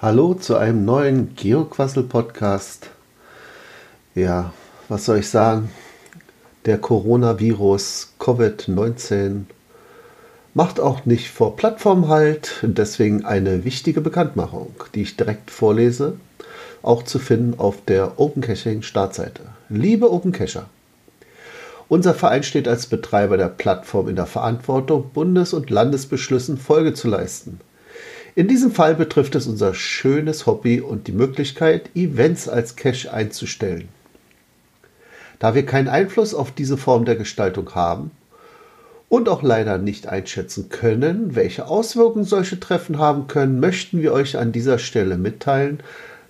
Hallo zu einem neuen Geoquassel-Podcast. Ja, was soll ich sagen? Der Coronavirus Covid-19 macht auch nicht vor Plattform halt. Deswegen eine wichtige Bekanntmachung, die ich direkt vorlese, auch zu finden auf der Open Caching Startseite. Liebe Open Cacher, unser Verein steht als Betreiber der Plattform in der Verantwortung, Bundes- und Landesbeschlüssen Folge zu leisten. In diesem Fall betrifft es unser schönes Hobby und die Möglichkeit, Events als Cache einzustellen. Da wir keinen Einfluss auf diese Form der Gestaltung haben und auch leider nicht einschätzen können, welche Auswirkungen solche Treffen haben können, möchten wir euch an dieser Stelle mitteilen,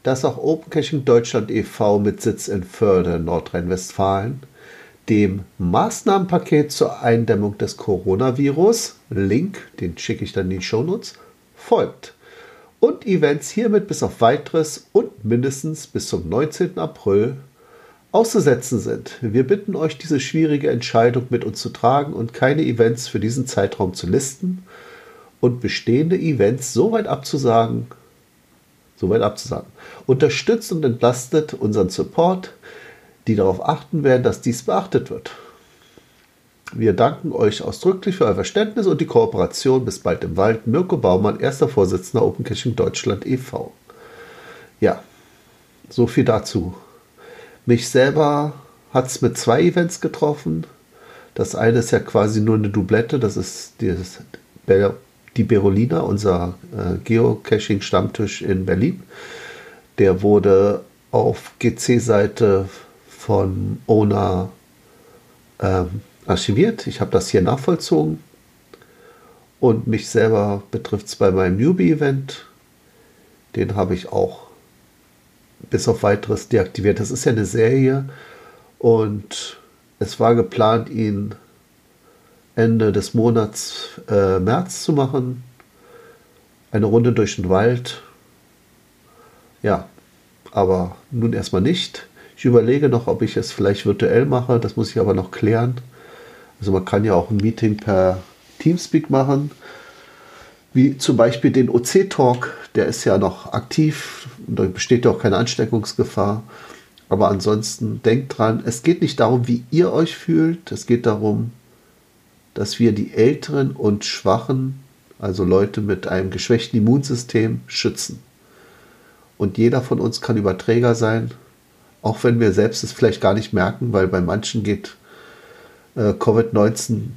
dass auch Open Caching Deutschland e.V. mit Sitz in Förde, Nordrhein-Westfalen, dem Maßnahmenpaket zur Eindämmung des Coronavirus, Link, den schicke ich dann in die Shownotes, folgt. Und Events hiermit bis auf weiteres und mindestens bis zum 19. April auszusetzen sind. Wir bitten euch, diese schwierige Entscheidung mit uns zu tragen und keine Events für diesen Zeitraum zu listen und bestehende Events so weit abzusagen, so weit abzusagen. Unterstützt und entlastet unseren Support, die darauf achten werden, dass dies beachtet wird. Wir danken euch ausdrücklich für euer Verständnis und die Kooperation. Bis bald im Wald. Mirko Baumann, erster Vorsitzender Open Caching Deutschland e.V. Ja, so viel dazu. Mich selber hat es mit zwei Events getroffen. Das eine ist ja quasi nur eine Doublette, das ist dieses, die Berolina, unser äh, Geocaching-Stammtisch in Berlin. Der wurde auf GC-Seite von Owner ähm, archiviert. Ich habe das hier nachvollzogen. Und mich selber betrifft es bei meinem Newbie-Event. Den habe ich auch bis auf weiteres deaktiviert. Das ist ja eine Serie und es war geplant, ihn Ende des Monats äh, März zu machen. Eine Runde durch den Wald. Ja, aber nun erstmal nicht. Ich überlege noch, ob ich es vielleicht virtuell mache. Das muss ich aber noch klären. Also man kann ja auch ein Meeting per Teamspeak machen, wie zum Beispiel den OC-Talk, der ist ja noch aktiv und da besteht ja auch keine Ansteckungsgefahr. Aber ansonsten denkt dran, es geht nicht darum, wie ihr euch fühlt, es geht darum, dass wir die Älteren und Schwachen, also Leute mit einem geschwächten Immunsystem, schützen. Und jeder von uns kann Überträger sein, auch wenn wir selbst es vielleicht gar nicht merken, weil bei manchen geht äh, Covid-19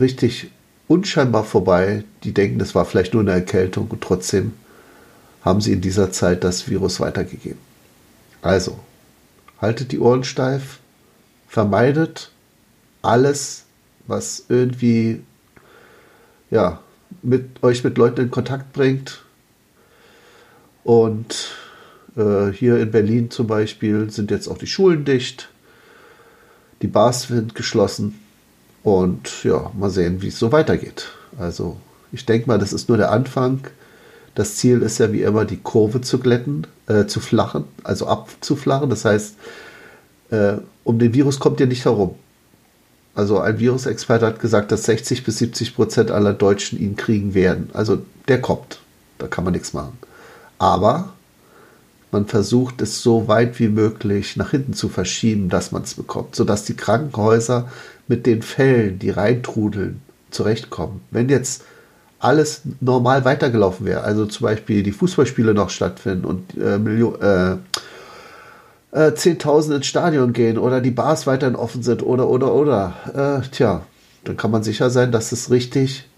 richtig unscheinbar vorbei. Die denken, das war vielleicht nur eine Erkältung und trotzdem haben sie in dieser Zeit das Virus weitergegeben. Also, haltet die Ohren steif, vermeidet alles, was irgendwie ja, mit euch mit Leuten in Kontakt bringt. Und äh, hier in Berlin zum Beispiel sind jetzt auch die Schulen dicht. Die Bars sind geschlossen und ja, mal sehen, wie es so weitergeht. Also ich denke mal, das ist nur der Anfang. Das Ziel ist ja wie immer, die Kurve zu glätten, äh, zu flachen, also abzuflachen. Das heißt, äh, um den Virus kommt ihr nicht herum. Also ein Virusexperte hat gesagt, dass 60 bis 70 Prozent aller Deutschen ihn kriegen werden. Also der kommt. Da kann man nichts machen. Aber man versucht es so weit wie möglich nach hinten zu verschieben, dass man es bekommt, sodass die Krankenhäuser mit den Fällen, die reintrudeln, zurechtkommen. Wenn jetzt alles normal weitergelaufen wäre, also zum Beispiel die Fußballspiele noch stattfinden und äh, äh, äh, Zehntausend ins Stadion gehen oder die Bars weiterhin offen sind oder oder oder, äh, tja, dann kann man sicher sein, dass es richtig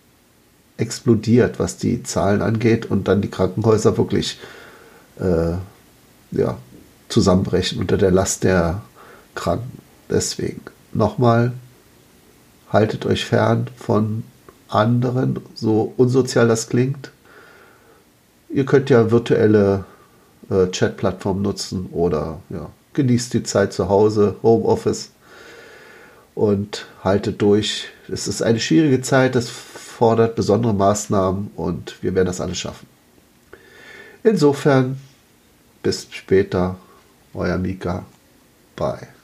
explodiert, was die Zahlen angeht und dann die Krankenhäuser wirklich äh, ja, zusammenbrechen unter der Last der Kranken. Deswegen nochmal, haltet euch fern von anderen, so unsozial das klingt. Ihr könnt ja virtuelle äh, Chat-Plattformen nutzen oder ja, genießt die Zeit zu Hause, Homeoffice und haltet durch. Es ist eine schwierige Zeit, das fordert besondere Maßnahmen und wir werden das alles schaffen. Insofern bis später, euer Mika. Bye.